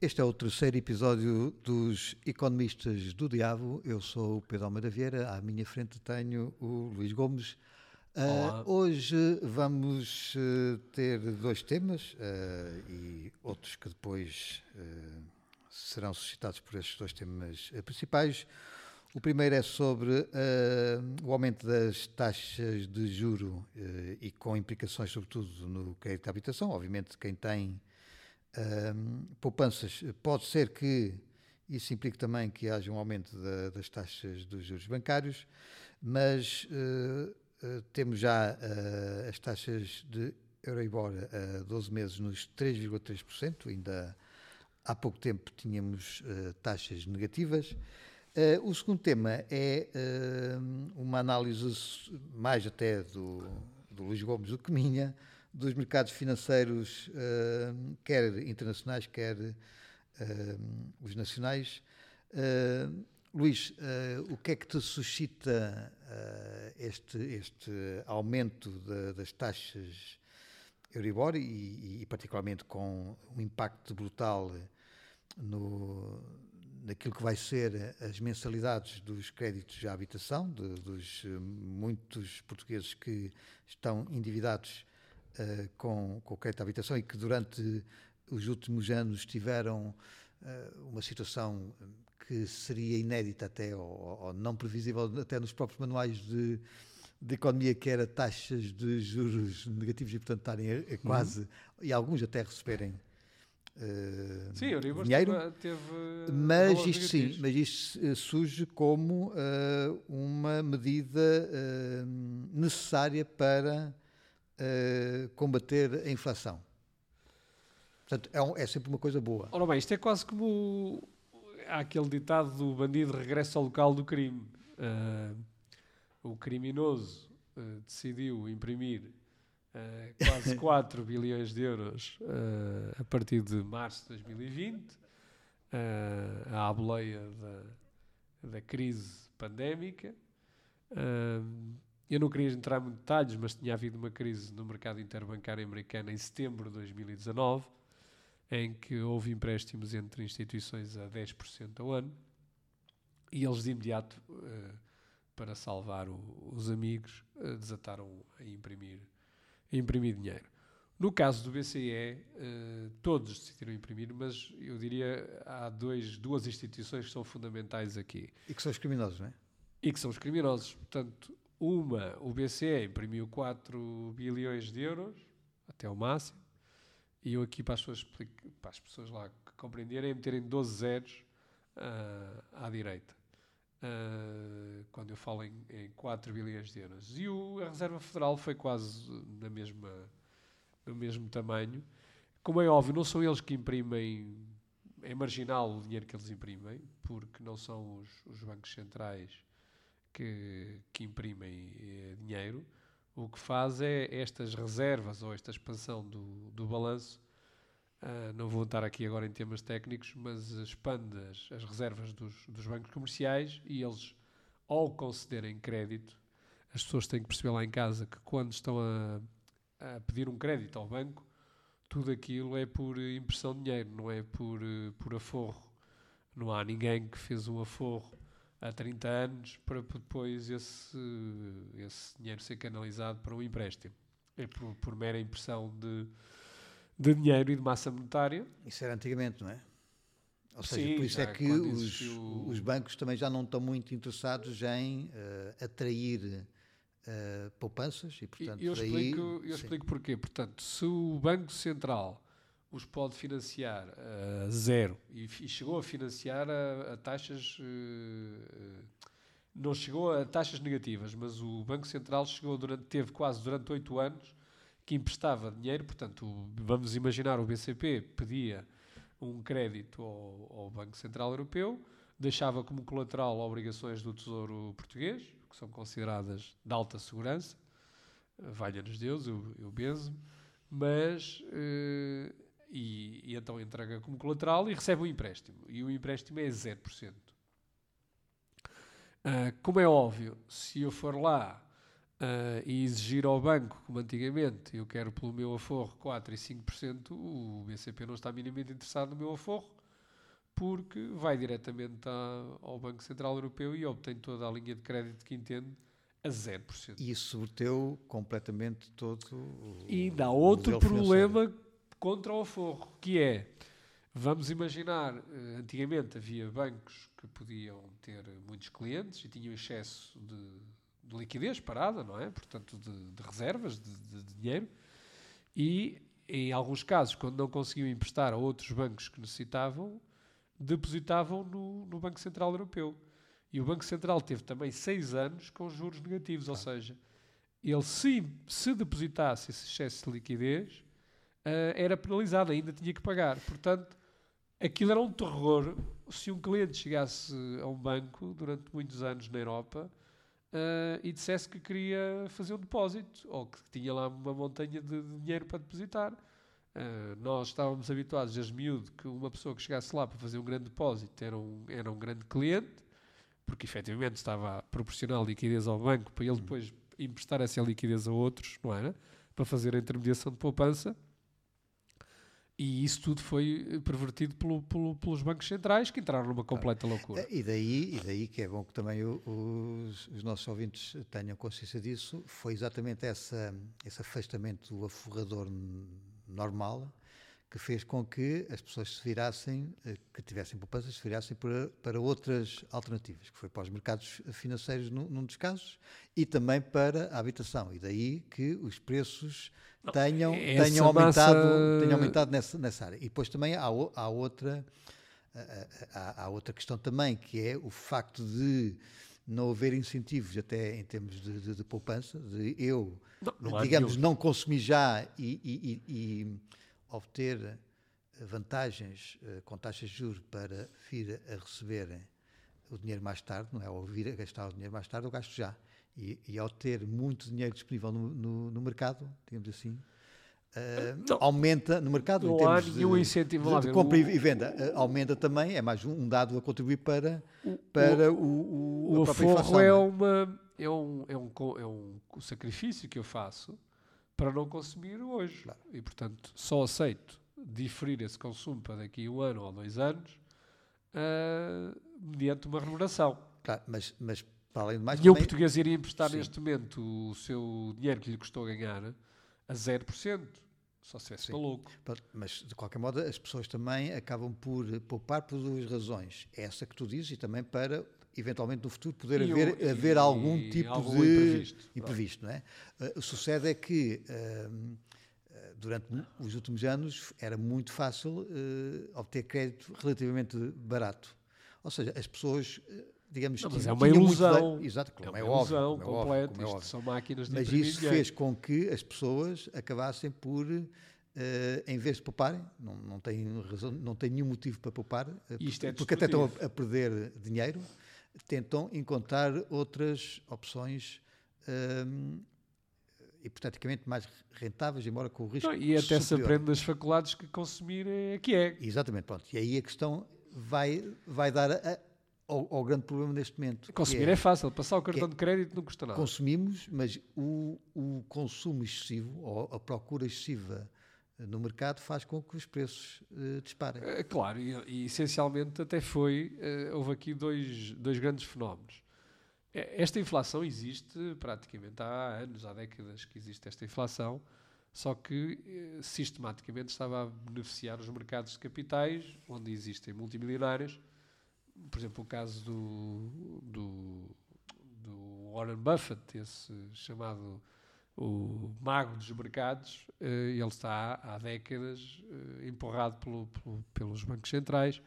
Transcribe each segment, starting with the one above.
Este é o terceiro episódio dos Economistas do Diabo. Eu sou o Pedro Almeida Vieira, à minha frente tenho o Luís Gomes. Uh, hoje vamos uh, ter dois temas uh, e outros que depois serão suscitados por estes dois temas principais. O primeiro é sobre o aumento das taxas de juro e com implicações, sobretudo, no crédito de habitação. Obviamente, quem tem poupanças, pode ser que isso implique também que haja um aumento da, das taxas dos juros bancários, mas uh, uh, temos já uh, as taxas de Euribor a 12 meses nos 3,3%, ainda há pouco tempo tínhamos taxas negativas. o segundo tema é uma análise mais até do, do Luís Gomes do que minha, dos mercados financeiros, uh, quer internacionais, quer uh, os nacionais. Uh, Luís, o que é que te suscita este, este aumento de, das taxas Euribor e, e, particularmente com um impacto brutal no, naquilo que vai ser as mensalidades dos créditos de habitação, de, dos muitos portugueses que estão endividados uh, com, com o crédito à habitação e que durante os últimos anos tiveram uh, uma situação que seria inédita até, ou, ou, não previsível até nos próprios manuais de, de economia, que era taxas de juros negativos e, portanto, estarem a, a uhum. quase, uhum. e alguns até receberem Uh, sim, Euribor dinheiro, teve, mas isto sim, mas isto surge como uh, uma medida uh, necessária para uh, combater a inflação. Portanto, é, um, é, sempre uma coisa boa. Ora bem, isto é quase como há aquele ditado do bandido regressa ao local do crime. Uh, o criminoso uh, decidiu imprimir quase 4 bilhões de euros a partir de março de 2020, à boleia da, da crise pandémica. Eu não queria entrar em detalhes, mas tinha havido uma crise no mercado interbancário americano em setembro de 2019, em que houve empréstimos entre instituições a 10% ao ano, e eles de imediato, uh, para salvar o, os amigos, uh, desataram a imprimir, a imprimir dinheiro. No caso do BCE, uh, eh, todos decidiram imprimir, mas eu diria há dois, duas instituições que são fundamentais aqui. E que são os criminosos, não é? E que são os criminosos. Portanto, uma, o BCE imprimiu 4 bilhões de euros, até o máximo, e eu aqui para as pessoas, para as pessoas lá que compreenderem, meterem 12 zeros uh, à direita. Uh, quando eu falo em, em 4 bilhões de euros. E o, a Reserva Federal foi quase na mesma, no mesmo tamanho. Como é óbvio, não são eles que imprimem, é marginal o dinheiro que eles imprimem, porque não são os, os bancos centrais que, que imprimem eh, dinheiro, o que faz é estas reservas ou esta expansão do, do balanço. Uh, não vou estar aqui agora em temas técnicos, mas expande as, as reservas dos, dos, bancos comerciais e eles, ao concederem crédito, as pessoas têm que perceber lá em casa que quando estão a, a pedir um crédito ao banco, tudo aquilo é por impressão de dinheiro, não é por, eh, por aforro. Não há ninguém que fez um aforro há 30 anos para depois esse, esse dinheiro ser canalizado para um empréstimo. É por, por mera impressão de, de dinheiro e de massa monetária. Isso era antigamente, não é? Ou seja, Sim, por isso é que os, existiu... os, bancos também já não estão muito interessados em uh, atrair uh, poupanças e, portanto, eu explico, eu explico porquê. Portanto, se o Banco Central os pode financiar a zero. E, e, chegou a financiar a, a taxas. Uh, não chegou a taxas negativas, mas o Banco Central chegou durante, teve quase durante oito anos que emprestava dinheiro, portanto, vamos imaginar o BCP pedia um crédito ao, ao Banco Central Europeu, deixava como colateral obrigações do Tesouro Português, que são consideradas de alta segurança, valha-nos Deus, eu, eu benzo, mas uh, e, e, então entrega como colateral e recebe um empréstimo. E o empréstimo é 0%. Uh, ah, como é óbvio, se eu for lá uh, e exigir ao banco, como antigamente, eu quero pelo meu aforro 4% e 5%, o BCP não está minimamente interessado no meu aforro, porque vai diretamente à- ao Banco Central Europeu e obtém toda a linha de crédito que entende a 0%. E isso subverteu completamente todo o. E ainda há outro financeiro. Contra o aforro, que é, vamos imaginar, eh, antigamente havia bancos que podiam ter muitos clientes e tinham excesso de, de liquidez parada, não é? Portanto, de, de reservas de, de- dinheiro. E, em alguns casos, quando não conseguiam emprestar a outros bancos que necessitavam, depositavam no, no Banco Central Europeu. E o Banco Central teve também seis anos com juros negativos, ou seja, ele se, se depositasse esse excesso de liquidez, era penalizado, ainda tinha que pagar. Portanto, aquilo era um terror se um cliente chegasse a um banco durante muitos anos na Europa ah, e dissesse que queria fazer um depósito ou que tinha lá uma montanha de, dinheiro para depositar. Ah, nós estávamos habituados desde miúdo que uma pessoa que chegasse lá para fazer um grande depósito era um, era um grande cliente, porque efetivamente estava a proporcionar liquidez ao banco para ele depois emprestar essa liquidez a outros, não era? Para fazer a intermediação de poupança. E isso tudo foi eh, pervertido pelo- pelo- pelos bancos centrais que entraram numa completa loucura. E daí, e daí que é bom que também os, os nossos ouvintes tenham consciência disso, foi exatamente essa, esse afastamento do aforrador normal que fez com que as pessoas se virassem, eh, que tivessem poupanças, se virassem para, para outras alternativas, que foi para os mercados financeiros num, num dos casos e também para a habitação. E daí que os preços tenham, essa tenham, aumentado, massa- tenham aumentado nessa, nessa área. E depois também há, há outra há, há outra questão também, que é o facto de não haver incentivos, até em termos de, de- de poupança, de eu, Não, não digamos, não consumir já e- e obter eh, vantagens eh, com taxas de juros para vir a receber o dinheiro mais tarde, não é? Ou vir a gastar o dinheiro mais tarde, eu gasto já. E, e ao ter muito dinheiro disponível no, no- no mercado, digamos assim, eh, Não. aumenta no mercado em termos de, incentivo. de- lá de ver, compra o- e venda. eh, aumenta também, é mais um, dado a contribuir para, para o, o, O inflação. é, é? uma, é, um, é, um, é um sacrifício que eu faço para não consumir hoje. Claro. E, portanto, só aceito diferir esse consumo para daqui a um ano ou dois anos ah, mediante uma remuneração. Claro, mas, mas para além de mais, Nenhum também- português iria emprestar Sim. neste momento o seu dinheiro que lhe custou ganhar a 0%. Só se maluco. Pronto, Mas, de qualquer modo, as pessoas também acabam por poupar por duas razões. Essa que tu dizes e também para, eventualmente, no futuro, poder E o- haver, e- haver algum e tipo algum de imprevisto. imprevisto, não é? Uh, o que sucede é que, uh, durante os últimos anos, era muito fácil uh, obter crédito relativamente barato. Ou seja, as pessoas, uh, digamos... Não, mas tinham- é uma muito ilusão. dinheiro- Exato, É como uma é, óbvio. ilusão é completa. é Isto óbvio. são máquinas de Mas isso fez com que as pessoas acabassem por, eh, em vez de pouparem, não, não, têm razão, não têm nenhum motivo para poupar, eh, Isto é porque até estão a, a perder dinheiro, tentam encontrar outras opções ehm, hipoteticamente mais rentáveis, embora com o risco Não, e até se superior. aprende nas faculdades que consumir é que é. Exatamente, pronto. E aí a questão vai, vai dar a- ao, ao grande problema neste momento. Consumir é, fácil, passar o cartão de crédito não custa nada. Consumimos, mas o, o consumo excessivo, ou a procura excessiva no mercado, faz com que os preços eh, disparem. Eh, Claro, e, e essencialmente até foi, eh, houve aqui dois, dois grandes fenómenos. Esta inflação existe praticamente há anos, há décadas que existe esta inflação, só que sistematicamente estava a beneficiar os mercados de capitais, onde existem multimilionários. Por exemplo, o caso do, do, do Warren Buffett, esse chamado o mago dos mercados, eh, ele está há, décadas eh, empurrado pelo- pelo- pelos bancos centrais.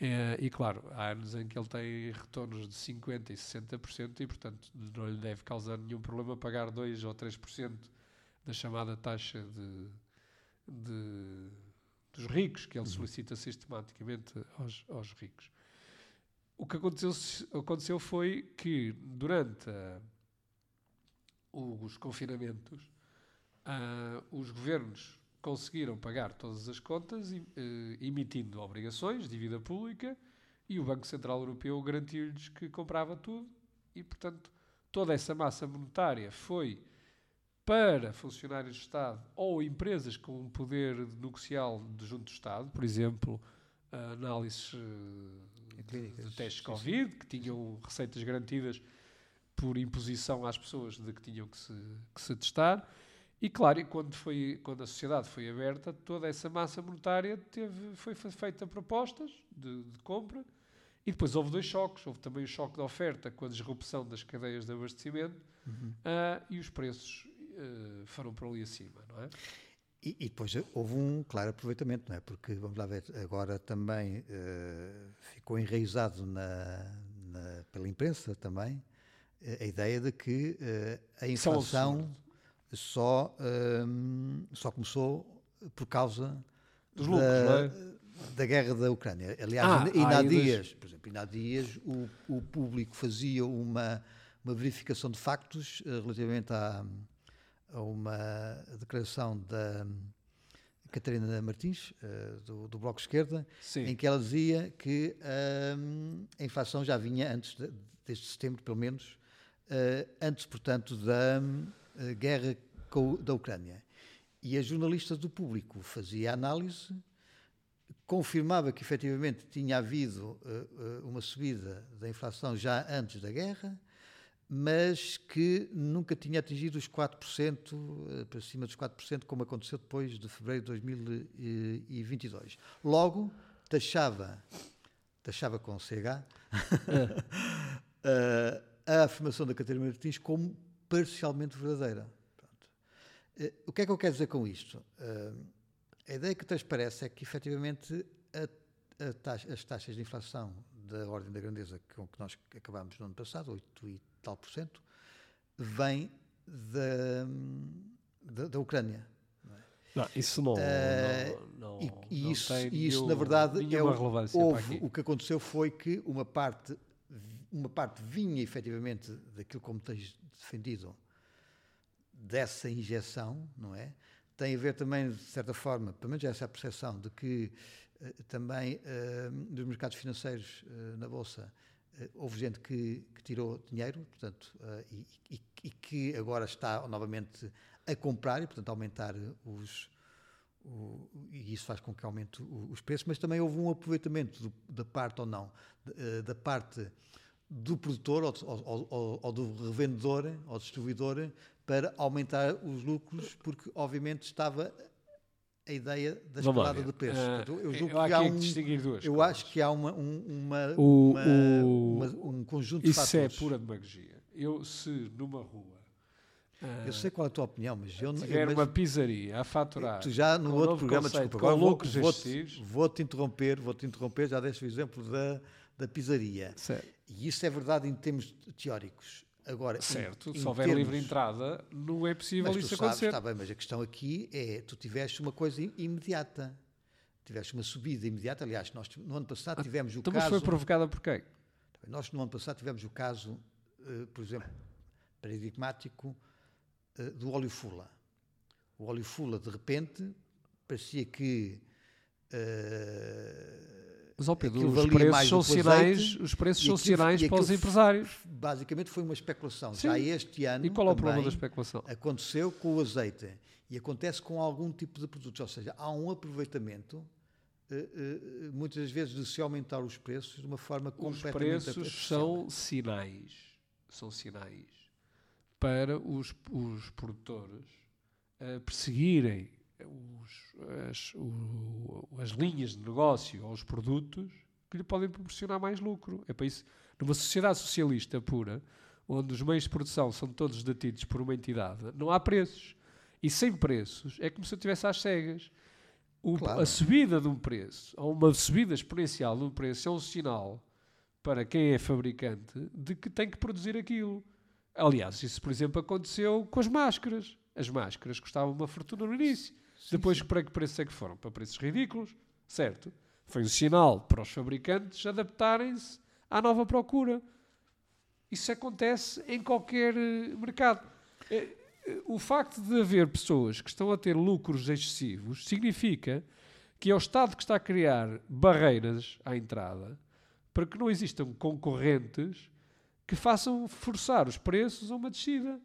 Eh, e claro, há anos em que ele tem retornos de 50% e 60% e, portanto, não lhe deve causar nenhum problema pagar 2 ou 3% da chamada taxa de, de- dos ricos, que ele solicita sistematicamente aos, aos ricos. O que aconteceu, aconteceu foi que, durante a- os confinamentos, ah, os governos conseguiram pagar todas as contas, eh, emitindo obrigações, dívida pública, e o Banco Central Europeu garantiu-lhes que comprava tudo, e, portanto, toda essa massa monetária foi para funcionários de Estado ou empresas com um poder negocial de junto do Estado, por exemplo, a análises eh, Clínicas, de testes Covid, que tinham receitas garantidas por imposição às pessoas de que tinham que se, que se testar. E claro, e quando, foi, quando a sociedade foi aberta, toda essa massa monetária teve, foi fe- feita propostas de, de compra e depois houve dois choques. Houve também o choque da oferta com a disrupção das cadeias de abastecimento Uhum. ah, e os preços eh, foram para ali acima, não é? E, e depois houve um claro aproveitamento, não é? Porque, vamos lá ver, agora também eh, ficou enraizado na, na- pela imprensa também a ideia de que eh, a inflação só, ehm, só começou por causa Dos da, lucros, não é? da guerra da Ucrânia. Aliás, Ah, ainda, ah, há das- dias, por exemplo, ainda há dias o, o público fazia uma, uma verificação de factos eh, relativamente à, a uma declaração da Catarina Martins, eh, do, do Bloco Esquerda, Sim. em que ela dizia que ahm, a inflação já vinha antes de, deste setembro, pelo menos, antes, portanto, da eh, guerra da Ucrânia. E a jornalista do público fazia análise, confirmava que efetivamente tinha havido eh, eh, uma subida da inflação já antes da guerra, mas que nunca tinha atingido os 4%, eh, para cima dos 4%, como aconteceu depois de fevereiro de 2022. Logo, taxava, taxava com CH, eh, a afirmação da Catarina Martins como parcialmente verdadeira. Eh, O que é que eu quero dizer com isto? Eh, a ideia que transparece é que, efetivamente, a- a taxa- as taxas de inflação da ordem da grandeza com que nós acabámos no ano passado, 8 e tal por cento, vêm da, da, da Ucrânia. Não, isso não, Eh, não, não, E, não isso, isso, na verdade, é o, houve, o que aconteceu foi que uma parte, uma parte vinha efetivamente daquilo como tens defendido, dessa injeção, não é? Tem a ver também, de certa forma, pelo menos essa percepção, de que eh, também eh, nos mercados financeiros eh, na Bolsa houve gente que, que tirou dinheiro, portanto, e, e- e que agora está novamente a comprar e, portanto, a aumentar os, o- e isso faz com que aumente os preços, mas também houve um aproveitamento do- da parte ou não, eh, da parte do produtor ou, ou- ou- ou do revendedor ou distribuidor para aumentar os lucros, porque obviamente estava a ideia da escalada de preços. Ah, Portanto, eu eu julgo há que há um, distinguir duas eu coisas. acho que há uma, um, uma, O- uma- o- uma- um conjunto de Isso é fatores. pura demagogia. Eu, se numa rua ah, Eu sei qual é a tua opinião, mas eu não. tiver mas- uma pizzaria a faturar Tu já no outro programa, conceito, desculpa, agora vou, lucros vou-te, excessivos. vou-te interromper, vou-te interromper, já deste o exemplo da, da pizzaria. Certo. E isso é verdade em termos teóricos. Agora, Certo, em se houver termos- livre entrada, não é possível mas isso sabes, acontecer. está bem, mas a questão aqui é, tu tiveste uma coisa imediata. Tiveste uma subida imediata, aliás, nós no ano passado tivemos o Então, mas caso... foi provocada por quem? Nós no ano passado tivemos o caso, eh, por exemplo, paradigmático eh, do óleo fula. O óleo fula, de repente, parecia que eh, Mas, ó Pedro, os preços são sinais, os preços são sinais para os empresários. basicamente foi uma especulação. Sim. Já este ano E qual é o problema da especulação? aconteceu com o azeite e acontece com algum tipo de produtos, ou seja, há um aproveitamento eh, eh, muitas vezes de se aumentar os preços de uma forma Os completamente preços artificial. são sinais, são sinais para os, os produtores eh, perseguirem os- as, o- as linhas de negócio ou os produtos que lhe podem proporcionar mais lucro. É para isso, numa sociedade socialista pura, onde os meios de produção são todos detidos por uma entidade, não há preços. E sem preços é como se eu estivesse às cegas. O- Claro. A subida de um preço, ou uma subida exponencial de um preço, é um sinal para quem é fabricante de que tem que produzir aquilo. Aliás, isso, por exemplo, aconteceu com as máscaras. As máscaras custavam uma fortuna no início. Depois, para que preços é que foram? Para preços ridículos, certo? Foi um sinal para os fabricantes adaptarem-se à nova procura. Isso acontece em qualquer eh, mercado. Eh, eh, O facto de haver pessoas que estão a ter lucros excessivos significa que é o Estado que está a criar barreiras à entrada para que não existam concorrentes que façam forçar os preços a uma descida.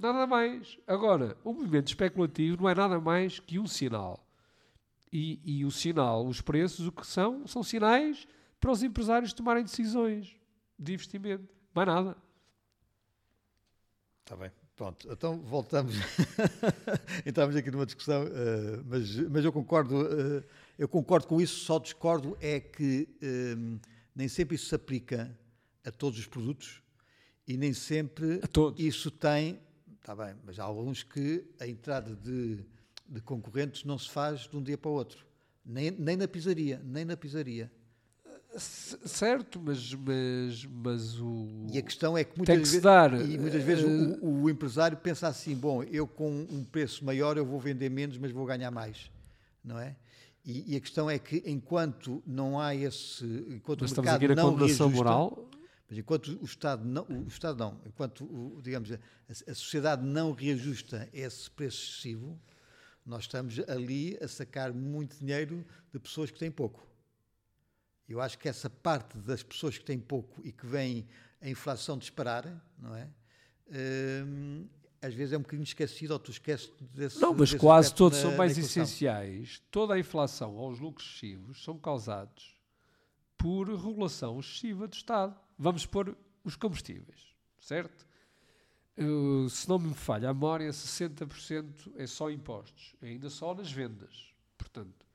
Nada mais. Agora, o movimento especulativo não é nada mais que um sinal. E, e o sinal, os preços, o que são? São sinais para os empresários tomarem decisões de investimento. Mais nada. Está bem. Pronto, então voltamos. Entramos aqui numa discussão, uh, mas, mas eu concordo, uh, eu concordo com isso, só discordo é que uh, nem sempre isso se aplica a todos os produtos e nem sempre isso tem. Está bem, mas há alguns que a entrada de, de concorrentes não se faz de um dia para o outro. Nem, nem na pisaria, nem na pisaria. Certo, mas, mas, mas o. E a questão é que muitas, que vezes, dar, e muitas vezes uh, o, o, empresário pensa assim: bom, eu com um preço maior eu vou vender menos, mas vou ganhar mais, não é? E, e a questão é que enquanto não há esse. Enquanto mas o mercado estamos aqui na não condenação reajusta, moral. Mas enquanto o Estado não. O Estado não, enquanto, o, digamos, a, a sociedade não reajusta esse preço excessivo, nós estamos ali a sacar muito dinheiro de pessoas que têm pouco. Eu acho que essa parte das pessoas que têm pouco e que vêm a inflação disparar, não é? Hum, às vezes é um bocadinho esquecido ou tu esqueces desse Não, mas quase todos na, são mais essenciais. Toda a inflação aos lucros excessivos são causados por regulação excessiva do Estado. Vamos pôr os combustíveis, certo? Uh, se não me falha a memória, 60% é só impostos, ainda só nas vendas. Portanto,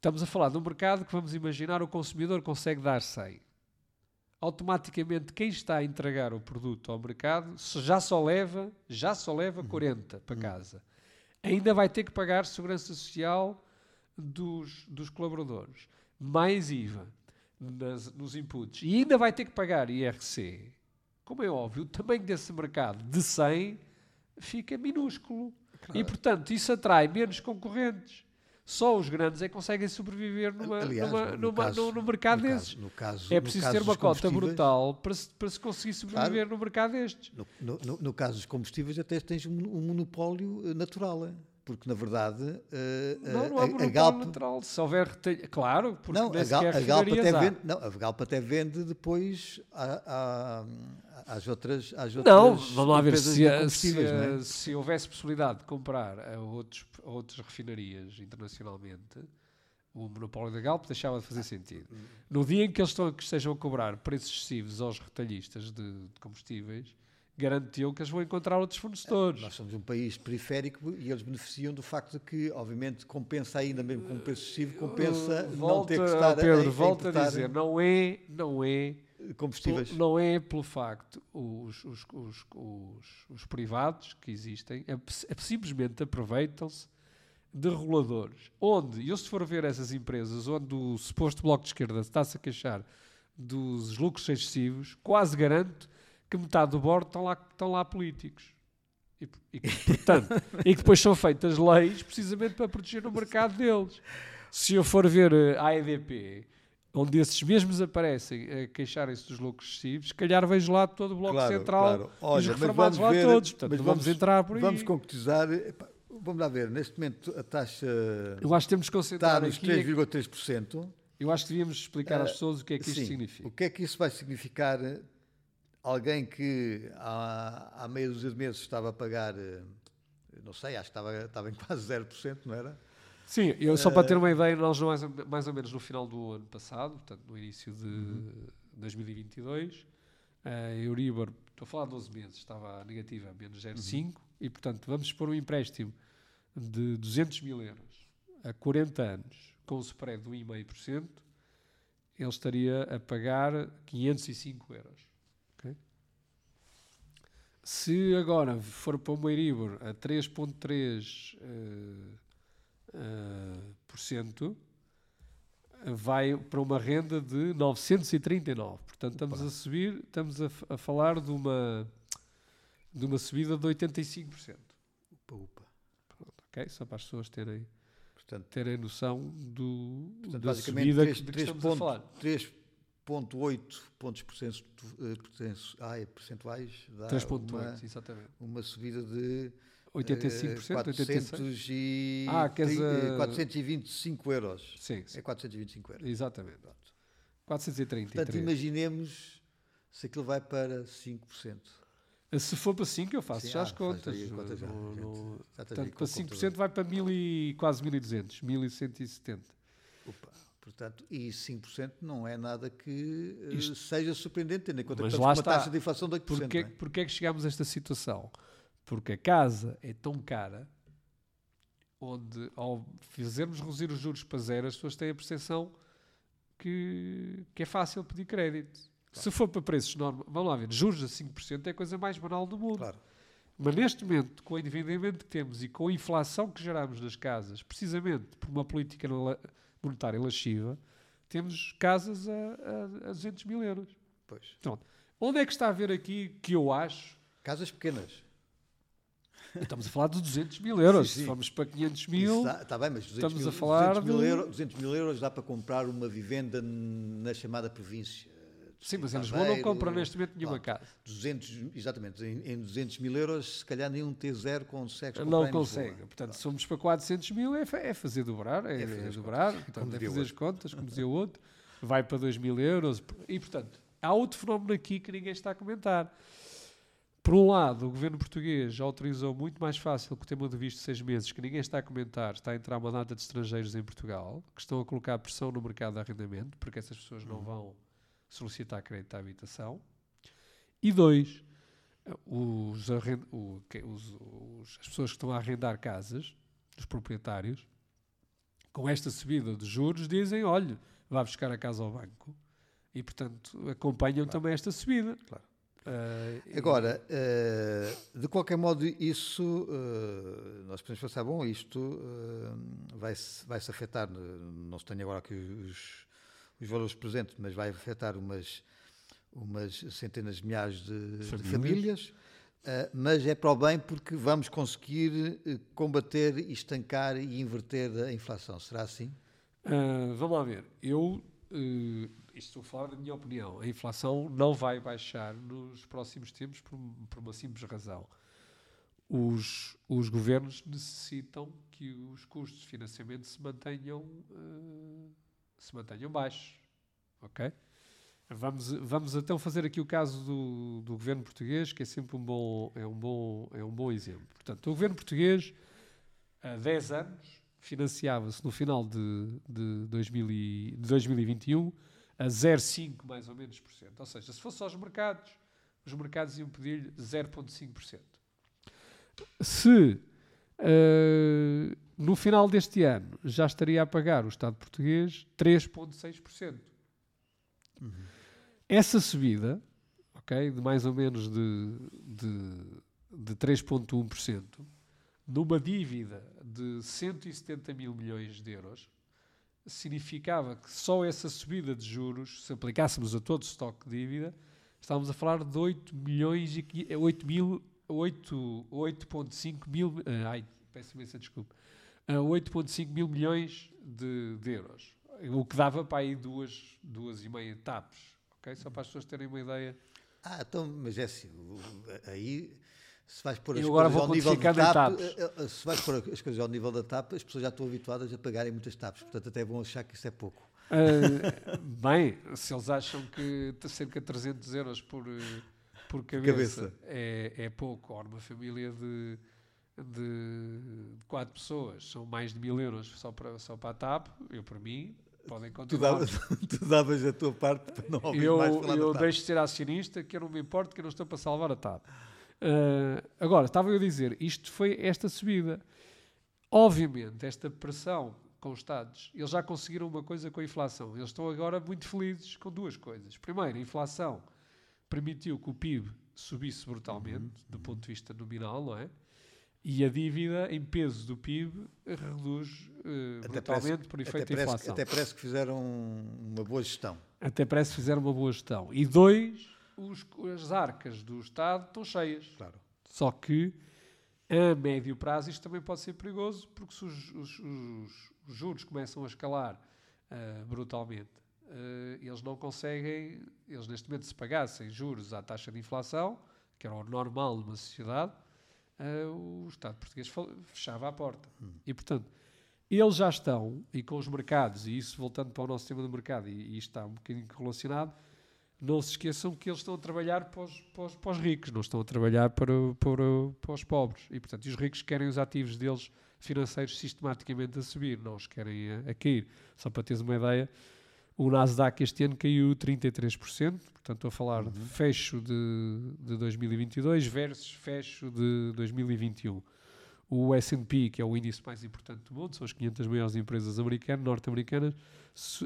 Estamos a falar de um mercado que, vamos imaginar, o consumidor consegue dar 100. Automaticamente, quem está a entregar o produto ao mercado já só leva, já só leva 40 uhum. para uhum. casa. Ainda vai ter que pagar segurança social dos, dos colaboradores, mais IVA nas, nos inputs, e ainda vai ter que pagar IRC. Como é óbvio, o tamanho desse mercado de 100 fica minúsculo. Claro. E, portanto, isso atrai menos concorrentes. Só os grandes é que conseguem sobreviver numa, Aliás, numa, no, numa, caso, no, no, mercado no desses. Caso, caso, é preciso ter uma cota brutal para se, para se conseguir sobreviver claro, no mercado destes. No, caso dos combustíveis, até tens um, um monopólio eh, natural. É? Porque na verdade uh, não, não há a, a Galp natural se houver retalho, claro porque não a, Gal, a Galp até vende não a Galp até vende depois a, a, às outras, às outras não, vamos lá ver se, se, é? se, houvesse possibilidade de comprar a, outros, a outras refinarias internacionalmente, o monopólio da Galp deixava de fazer sentido. No dia em que eles estão, que estejam a cobrar preços excessivos aos retalhistas de, de combustíveis, garantiu que eles vão encontrar outros fornecedores. Nós somos um país periférico e eles beneficiam do facto de que, obviamente, compensa ainda mesmo com um preço excessivo, compensa uh, não ter que estar Pedro, a, a volta a dizer, não é, não é combustíveis. Não é pelo facto os, os, os, os, os privados que existem é, é simplesmente aproveitam-se de reguladores. Onde, eu se for ver essas empresas onde o suposto Bloco de Esquerda está-se a queixar dos lucros excessivos, quase garanto que metade do bordo estão lá, estão lá políticos. E, e, portanto, e que depois são feitas leis precisamente para proteger o mercado deles. Se eu for ver eh, a EDP, onde esses mesmos aparecem a queixarem-se dos lucros excessivos, se calhar vejo lá todo o Bloco claro, Central claro. Olha, e os reformados lá ver, todos. Portanto, mas vamos, vamos, entrar por aí. Vamos concretizar. Vamos lá ver, neste momento a taxa eu acho que temos que concentrar está nos 3,3%. Eu acho que devíamos explicar às pessoas o que é que sim, isto significa. O que é que isso vai significar? Alguém que há, há meia dúzia de meses estava a pagar, eh, não sei, acho que estava, estava em quase 0%, não era? Sim, eu, só para ter uma ideia, nós mais, mais ou menos no final do ano passado, portanto no início de uhum. 2022, a Euribor, estou a falar de 12 meses, estava negativa, menos 0,5, uhum. e portanto vamos pôr um empréstimo de 200 mil euros a 40 anos, com o spread de 1,5%, ele estaria a pagar 505 euros. Se agora for para o Euribor a 3,3%, uh, uh, por cento, vai para uma renda de 939. Portanto, estamos Opa. a subir, estamos a, a, falar de uma, de uma subida de 85%. Upa, upa. Pronto, ok? Só para as pessoas terem, portanto, terem noção do, portanto, da subida 3, que, 3 estamos ponto, a falar. 3,8 pontos percentuais dá 3,8, exatamente. uma subida de 85%, 400 e... Ah, quer dizer... 425 euros. Sim, sim. É 425 euros. Exatamente. Pronto. 433. Portanto, imaginemos se aquilo vai para 5%. Se for para 5, eu faço Sim, já ah, as contas. conta já, estás aí Portanto, para o 5% computador. vai para 1000 e, quase 1200, 1170. Portanto, e 5% não é nada que eh, Isto- seja surpreendente, tendo em conta que uma está. taxa de inflação de 8%. Porquê, é? porquê é que chegámos a esta situação? Porque a casa é tão cara, onde ao fazermos reduzir os juros para zero, as pessoas têm a percepção que, que é fácil pedir crédito. Se for para preços normais, vamos lá ver, juros a 5% é a coisa mais banal do mundo. Claro. Mas neste momento, com o endividamento que temos e com a inflação que geramos nas casas, precisamente por uma política monetária lasciva, temos casas a, a, a 200 mil euros. Pois. Onde é que está a ver aqui que eu acho? Casas pequenas. Estamos a falar de 200 mil euros. Sim, sim. Se formos para 500 Isso mil, Está bem, mas 200 estamos mil, a falar 200 mil, de- euros, 200 mil euros dá para comprar uma vivenda na chamada província. Sim, mas em Lisboa não compram neste momento nenhuma pronto. casa. 200, exatamente, em, em 200 mil euros, se calhar nenhum T0 consegue comprar Não consegue. Portanto, se formos para 400 mil, é, é fazer dobrar, é, É fazer é dobrar, Como portanto, é fazer as contas, como dizia o outro, vai para 2 mil euros. E, portanto, há outro fenómeno aqui que ninguém está a comentar. Por um lado, o governo português já autorizou muito mais fácil com o tema do visto de seis meses, que ninguém está a comentar, está a entrar uma data de estrangeiros em Portugal, que estão a colocar pressão no mercado de arrendamento, porque essas pessoas não vão solicitar crédito à habitação. E dois, os o- os- os- as pessoas que estão a arrendar casas, os proprietários, com esta subida de juros, dizem: olha, vá buscar a casa ao banco. E, portanto, acompanham também esta subida. Claro. E- Agora, eh, de qualquer modo, isso eh, nós podemos pensar, bom, isto vai-se vai -se afetar, não se tenho agora aqui os, os valores presentes, mas vai afetar umas, umas centenas de milhares de de Famílias. famílias, eh, mas é para o bem porque vamos conseguir eh, combater, estancar e inverter a inflação. Será assim? Ah, vamos lá ver. Eu, eh, isto estou a falar da minha opinião, a inflação não vai baixar nos próximos tempos por, por uma simples razão. Os, os governos necessitam que os custos de financiamento se mantenham, eh, se mantenham baixos. Ok? Vamos, vamos então fazer aqui o caso do, do governo português, que é sempre um bom, é um bom, é um bom exemplo. Portanto, o governo português, há 10 anos, financiava-se no final de, de, 2000 e- de 2021 a 0,5 mais ou menos por cento. Ou seja, se fosse aos mercados, os mercados iam pedir 0,5%. Se eh, no final deste ano já estaria a pagar o Estado português 3,6%. Essa subida, ok, de mais ou menos de, de, de 3,1%, numa dívida de 170 mil milhões de euros, significava que só essa subida de juros, se aplicássemos a todo o estoque de dívida, estávamos a falar de 8 milhões e qui- 8 mil, 8, 8.5 mil, eh, ai, peço imensa desculpa, a 8.5 mil milhões de, de euros, o que dava para aí duas, duas e meia TAPs, ok? Só para as pessoas terem uma ideia. Ah, então, mas é assim, aí se vais pôr as Eu agora coisas ao nível da TAP, eh, eh, se vais pôr as coisas ao nível da TAP, as pessoas já estão habituadas a pagarem muitas TAPs, portanto até vão achar que isso é pouco. Ah, bem, se eles acham que cerca de 300 euros por, eh, por cabeça, cabeça. É, é pouco, ou numa família de, de quatro pessoas são mais de mil euros só para, só para a TAP, eu por mim, podem Tu, continuar. tu davas a tua parte para não ouvir eu mais falar eu deixo de ser acionista, que eu não me importo, que eu não estou para salvar a TAP. Ah, agora, estava eu a dizer, isto foi esta subida. Obviamente, esta pressão com os Estados, eles já conseguiram uma coisa com a inflação. Eles estão agora muito felizes com duas coisas. Primeiro, a inflação permitiu que o PIB subisse brutalmente, do ponto de vista nominal, não é? E a dívida, em peso do PIB, reduz Até brutalmente por Até efeito da inflação. até parece que fizeram uma boa gestão. Até parece que fizeram uma boa gestão. E dois, os- as arcas do Estado estão cheias. Claro. Só que a médio prazo isto também pode ser perigoso, porque se os, os- os- os juros começam a escalar ah, brutalmente, eles não conseguem, eles neste momento se pagassem juros à taxa de inflação, que era o normal numa sociedade, ah, o Estado português fechava a porta. E portanto, eles já estão, e com os mercados, e isso voltando para o nosso tema do mercado, e, e isto está um bocadinho relacionado, não se esqueçam que eles estão a trabalhar para os, para os, para os ricos, não estão a trabalhar para, para, para os pobres. E, portanto, os ricos querem os ativos deles financeiros sistematicamente a subir, não os querem a, a cair. Só para teres uma ideia, o Nasdaq este ano caiu 33%, portanto estou a falar Uhum. de fecho de, de 2022 versus fecho de 2021. O S&P, que é o índice mais importante do mundo, são as 500 maiores empresas americanas, norte-americanas,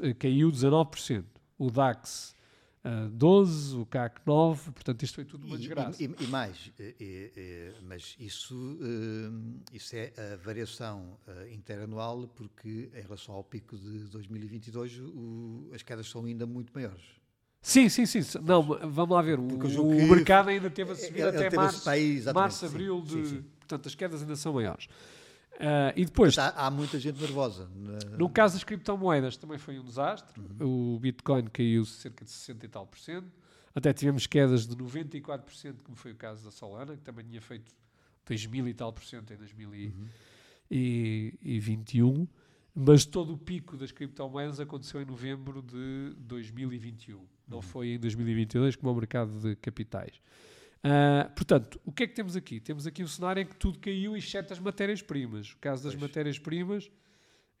eh, caiu 19%. O DAX, ah, 12%, o CAC 9%, portanto isto foi tudo uma E- desgraça. E, e mais, eh, mas isso, eh, isso é a variação eh, interanual, porque em relação ao pico de 2022 o- as quedas são ainda muito maiores. Sim, sim, sim. Não, vamos lá ver. O, o mercado ainda teve a subir até março, aí, exatamente, março, abril de... sim, sim. Portanto, as quedas ainda são maiores. Ah, e depois, há, há muita gente nervosa. na- no caso das criptomoedas, também foi um desastre. Uhum. O Bitcoin caiu cerca de 60 e tal por cento. Até tivemos quedas de 94%, como foi o caso da Solana, que também tinha feito 2000 e tal por cento em 2021. Mas todo o pico das criptomoedas aconteceu em novembro de 2021. Não foi em 2022, como é o mercado de capitais. Ah, portanto, o que é que temos aqui? Temos aqui um cenário em que tudo caiu, exceto as matérias-primas. O caso das Pois. matérias-primas,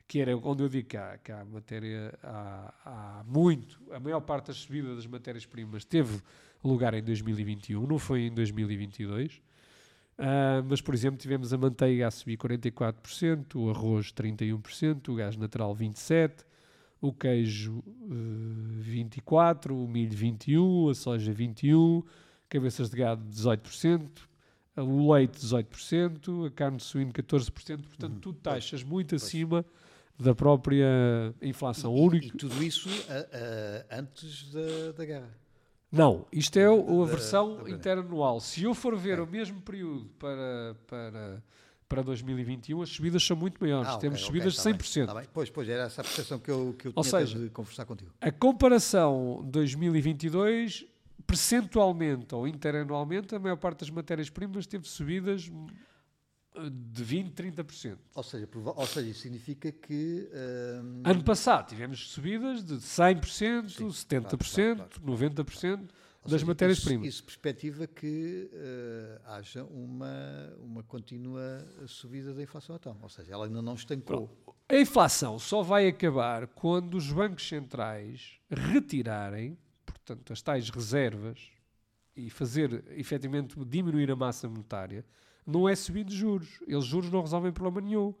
que era onde eu digo que há, que há matéria, há, há muito, a maior parte das subidas das matérias-primas teve lugar em 2021, não foi em 2022. Ah, mas, por exemplo, tivemos a manteiga a subir 44%, o arroz 31%, o gás natural 27%, o queijo eh, 24%, o milho 21%, a soja 21%, cabeças de gado 18%, o leite 18%, a carne de suíno 14%, portanto, Uhum. tudo taxas muito acima da própria inflação. E, único... e tudo isso a- a- antes da, da guerra. Não, isto é o- a versão da- interanual. Se eu for ver Ok. o mesmo período para, para, para 2021, as subidas são muito maiores. Ah, Temos ok, subidas tá de bem, 100%. tá bem. Pois, pois, era essa a percepção que eu, que eu Ou tinha seja, de conversar contigo. A comparação 2022, percentualmente ou interanualmente, a maior parte das matérias-primas teve subidas hum, de 20%, 30%. Ou seja, ou seja, isso significa que. hum, Ano passado tivemos subidas de 100%, Sim, 70%, claro, 90% ou das seja, matérias-primas. Isso, isso perspectiva que eh, haja uma, uma contínua subida da inflação então. Ou seja, ela ainda não estancou. A inflação só vai acabar quando os bancos centrais retirarem, portanto, as tais reservas e fazer efetivamente diminuir a massa monetária. Não é subindo juros. Eles juros não resolvem problema nenhum.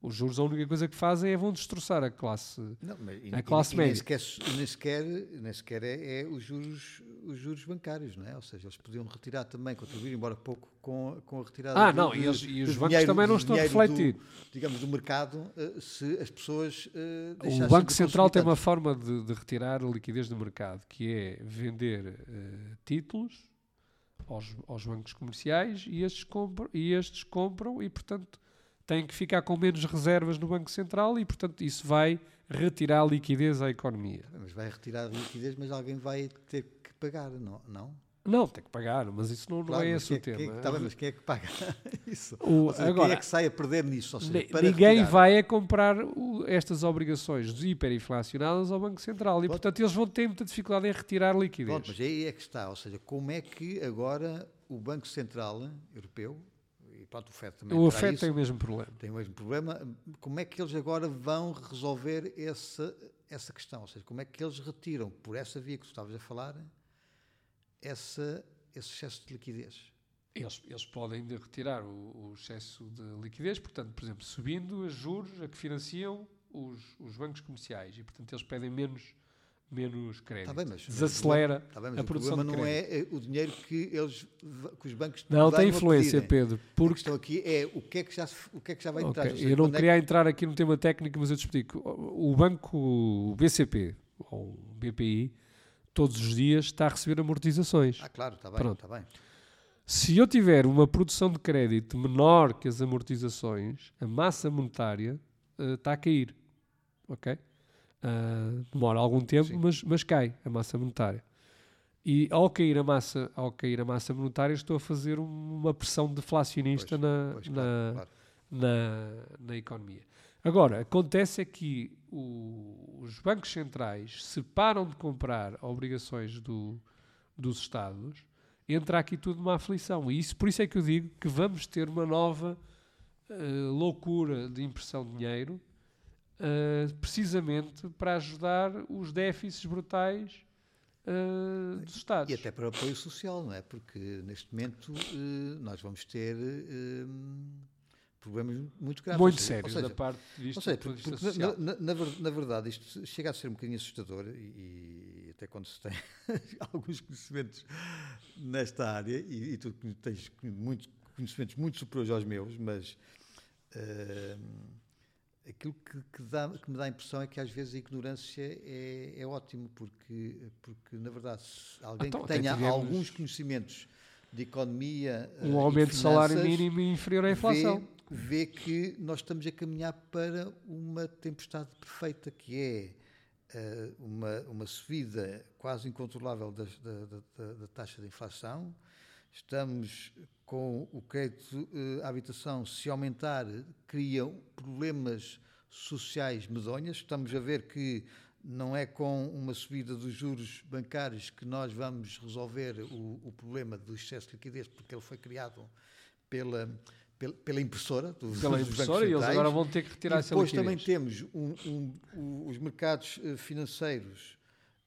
Os juros a única coisa que fazem é vão destroçar a classe. Não, mas, A e- classe e nem média. sequer, e nem sequer, nem sequer é, é os, juros, os juros bancários, não é? Ou seja, eles podiam retirar também, contribuir, embora pouco, com, com a retirada Ah, do- não, do- e, eles- e os bancos dinheiro- também não estão a dinheiro do- refletir. digamos, do mercado, eh, se as pessoas eh, O Banco Central tem uma forma de, de retirar a liquidez do mercado, que é vender eh, títulos aos, aos bancos comerciais e estes, compram, e estes compram e, portanto, têm que ficar com menos reservas no Banco Central e, portanto, isso vai retirar liquidez à economia. Mas vai retirar liquidez, mas alguém vai ter que pagar, não? não? Não, tem que pagar, mas isso não, não Claro, é mas esse o é tema. Quem, tá bem, mas quem é que paga isso? O- seja, agora, quem é que sai a perder nisso? Seja, ninguém retirar. vai a comprar o- estas obrigações hiperinflacionadas ao Banco Central e, Pronto. portanto, eles vão ter muita dificuldade em retirar liquidez. Pronto, mas aí é que está. Ou seja, como é que agora o Banco Central Europeu, pronto, o FED também o FED isso, tem o mesmo problema. tem o mesmo problema, como é que eles agora vão resolver essa, essa questão? Ou seja, como é que eles retiram, por essa via que tu estavas a falar, essa, esse excesso de liquidez? Eles, eles podem de retirar o, o excesso de liquidez, portanto, por exemplo, subindo os juros a que financiam os, os bancos comerciais e, portanto, eles pedem menos, menos crédito. Está bem, mas, Desacelera Está bem, mas a o produção problema de não crédito. é eh, o dinheiro que, eles, que os bancos Não tem a influência, pedirem. Pedro, A porque questão aqui é o que é que já, o que é que já vai Ok, entrar. Ou seja, eu não é queria entrar aqui no tema técnico, mas eu te explico. O o banco o BCP, ou o BPI, todos os dias está a receber amortizações. Ah, claro, está bem, Pronto. está bem. Se eu tiver uma produção de crédito menor que as amortizações, a massa monetária eh, está a cair. Ok? Ah, demora algum tempo, Sim. mas, mas cai a massa monetária. E ao cair a massa, ao cair a massa monetária, estou a fazer um- uma pressão deflacionista Pois, na, Pois, na, claro, na, na economia. Agora, acontece é que o- os bancos centrais se param de comprar obrigações do- dos Estados, entra aqui tudo uma aflição. E isso, por isso é que eu digo que vamos ter uma nova eh, loucura de impressão de dinheiro, eh, precisamente para ajudar os déficits brutais eh, dos Estados. E até para o apoio social, não é? Porque neste momento eh, nós vamos ter problemas muito graves. Muito sérios seja, da parte de vista Ou seja, porque, porque na, social. na- na ver- na verdade isto chega a ser um bocadinho assustador e, e até quando se tem alguns conhecimentos nesta área e, e tu tens muitos conhecimentos muito superiores aos meus, mas eh, aquilo que, que dá- que me dá a impressão é que às vezes a ignorância é, é ótimo porque, porque na verdade se alguém Então, que tenha tivemos- alguns conhecimentos de economia eh, Um aumento de salário mínimo inferior à inflação. Vê, vê que nós estamos a caminhar para uma tempestade perfeita, que é eh, uma, uma subida quase incontrolável da, da- da- da taxa de inflação. Estamos com o crédito eh, à habitação, se aumentar, cria problemas sociais medonhas. Estamos a ver que não é com uma subida dos juros bancários que nós vamos resolver o, o problema do excesso de liquidez, porque ele foi criado pela, pela, pela impressora. dos- Pela dos impressora e eles agora vão ter que retirar E essa depois liquidez. também temos um- um- os mercados eh, financeiros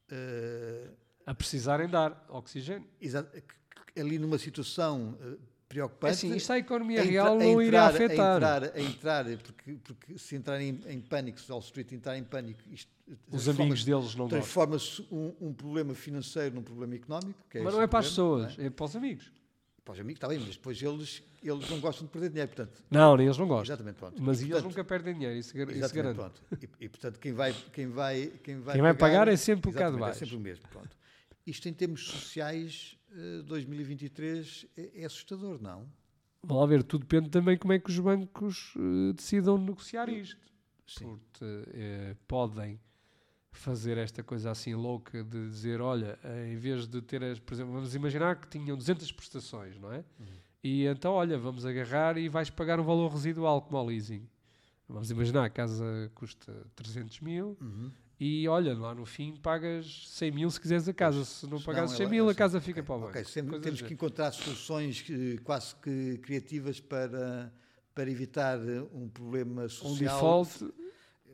eh, A precisarem dar oxigênio. exa- que- que ali numa situação eh, preocupante. Assim, isto à economia a entra- real a não irá entrar- afetar. A entrar, a entrar porque, porque se entrarem em, em pânico, se Wall Street entrar em pânico, isto Os transforma- amigos deles não gostam. transforma-se um, um problema financeiro num problema económico. que Mas não é para as pessoas, é para os amigos. é? Para os amigos, está bem, mas depois eles, eles não gostam de perder dinheiro, portanto. Não, eles não gostam. Exatamente, pronto. Mas E, eles portanto, nunca perdem dinheiro, isso, isso Exatamente, garanto. pronto. E, e, portanto, quem vai, quem vai, quem vai, Quem vai pagar é sempre o cá de exatamente, baixo. É sempre o mesmo, pronto. Isto em termos sociais, eh, 2023 é, é assustador, não? Vamos lá ver, tudo depende também como é que os bancos eh, decidam negociar isto. Sim. Porque eh, podem fazer esta coisa assim louca de dizer, olha, eh, em vez de ter, as, por exemplo, vamos imaginar que tinham 200 prestações, não é? Uhum. E então, olha, vamos agarrar e vais pagar um valor residual como ao leasing. Vamos imaginar, a casa custa 300 mil Uhum. E olha, lá no fim pagas 100 mil se quiseres a casa. Se não pagares não, 100 ela- mil, a assim, casa fica ok, para o banco. Ok, sempre Coisas temos que encontrar soluções eh, quase que criativas para, para evitar eh, um problema um social. default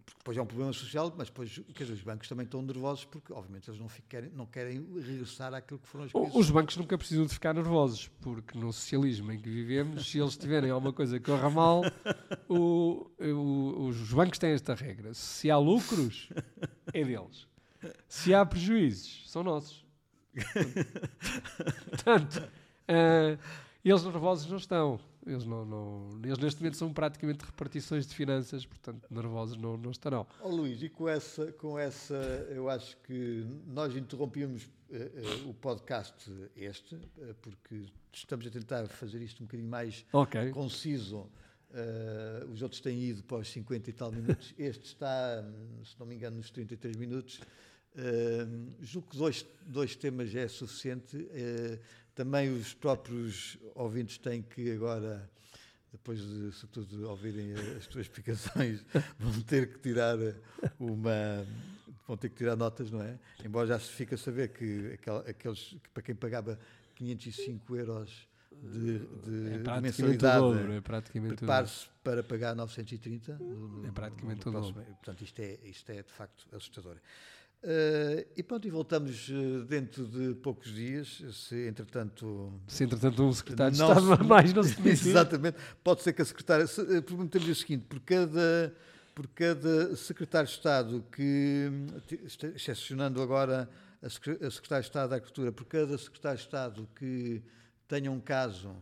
Porque depois é um problema social, mas depois quer dizer, os bancos também estão nervosos porque, obviamente, eles não, fi- querem, não querem regressar àquilo que foram as crises. Os bancos nunca precisam de ficar nervosos, porque no socialismo em que vivemos, se eles tiverem alguma coisa que corra mal, o- o- os bancos têm esta regra. Se há lucros, é deles. Se há prejuízos, são nossos. Portanto, ah, eles nervosos não estão. Eles, não, não- eles neste momento são praticamente repartições de finanças, portanto, nervosos não, não estarão. Ó Luís, e com essa, com essa, eu acho que nós interrompíamos eh, eh, o podcast este, porque estamos a tentar fazer isto um bocadinho mais Ok. conciso. Eh, os outros têm ido para os 50 e tal minutos. Este está, hum, se não me engano, nos 33 minutos. Eh, julgo que dois, dois temas é suficiente. Eh, também os próprios ouvintes têm que agora, depois de, sobretudo, ouvirem as tuas explicações, vão ter que tirar uma. vão ter que tirar notas, não é? Embora já se fica a saber que aquel- aqueles que para quem pagava 505 euros de, de- É de praticamente o mensalidade dobro. É praticamente prepare-se para pagar 930 no, no- É praticamente no o próximo- dobro. Portanto, isto é, isto é de facto assustador. Eh, e pronto, e voltamos eh, dentro de poucos dias, se entretanto Se entretanto um secretário de Estado se- mais não se demitir. Exatamente. Pode ser que a secretária. se- eh, Perguntamos o seguinte: por cada, por cada secretário de Estado que, excepcionando agora a secretária de Estado da Agricultura, por cada secretário de Estado que tenha um caso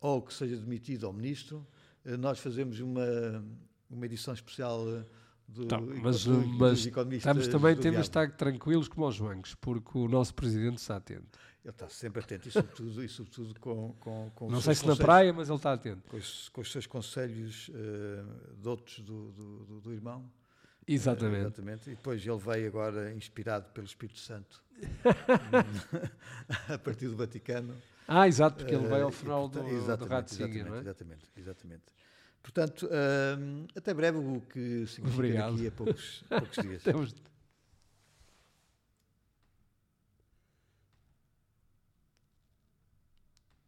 ou que seja demitido ao ministro, eh, nós fazemos uma, uma edição especial eh, do, Tá, mas, do- mas dos economistas estamos também temos de estar tranquilos como aos bancos, porque o nosso presidente está atento. Ele está sempre atento e, sobretudo, e sobretudo com, com, com os Não seus sei se na praia, mas ele está atento. com os, com os seus conselhos eh, de outros do, do, do- irmão. Eh, Exatamente. exatamente. E depois ele veio agora inspirado pelo Espírito Santo a partir do Vaticano. Ah, exato, porque ele vai ao eh, final do, exatamente, do Ratzinger, exatamente, não é? Exatamente, exatamente. Portanto, até breve, o que significa Obrigado. daqui a poucos, poucos dias. Temos...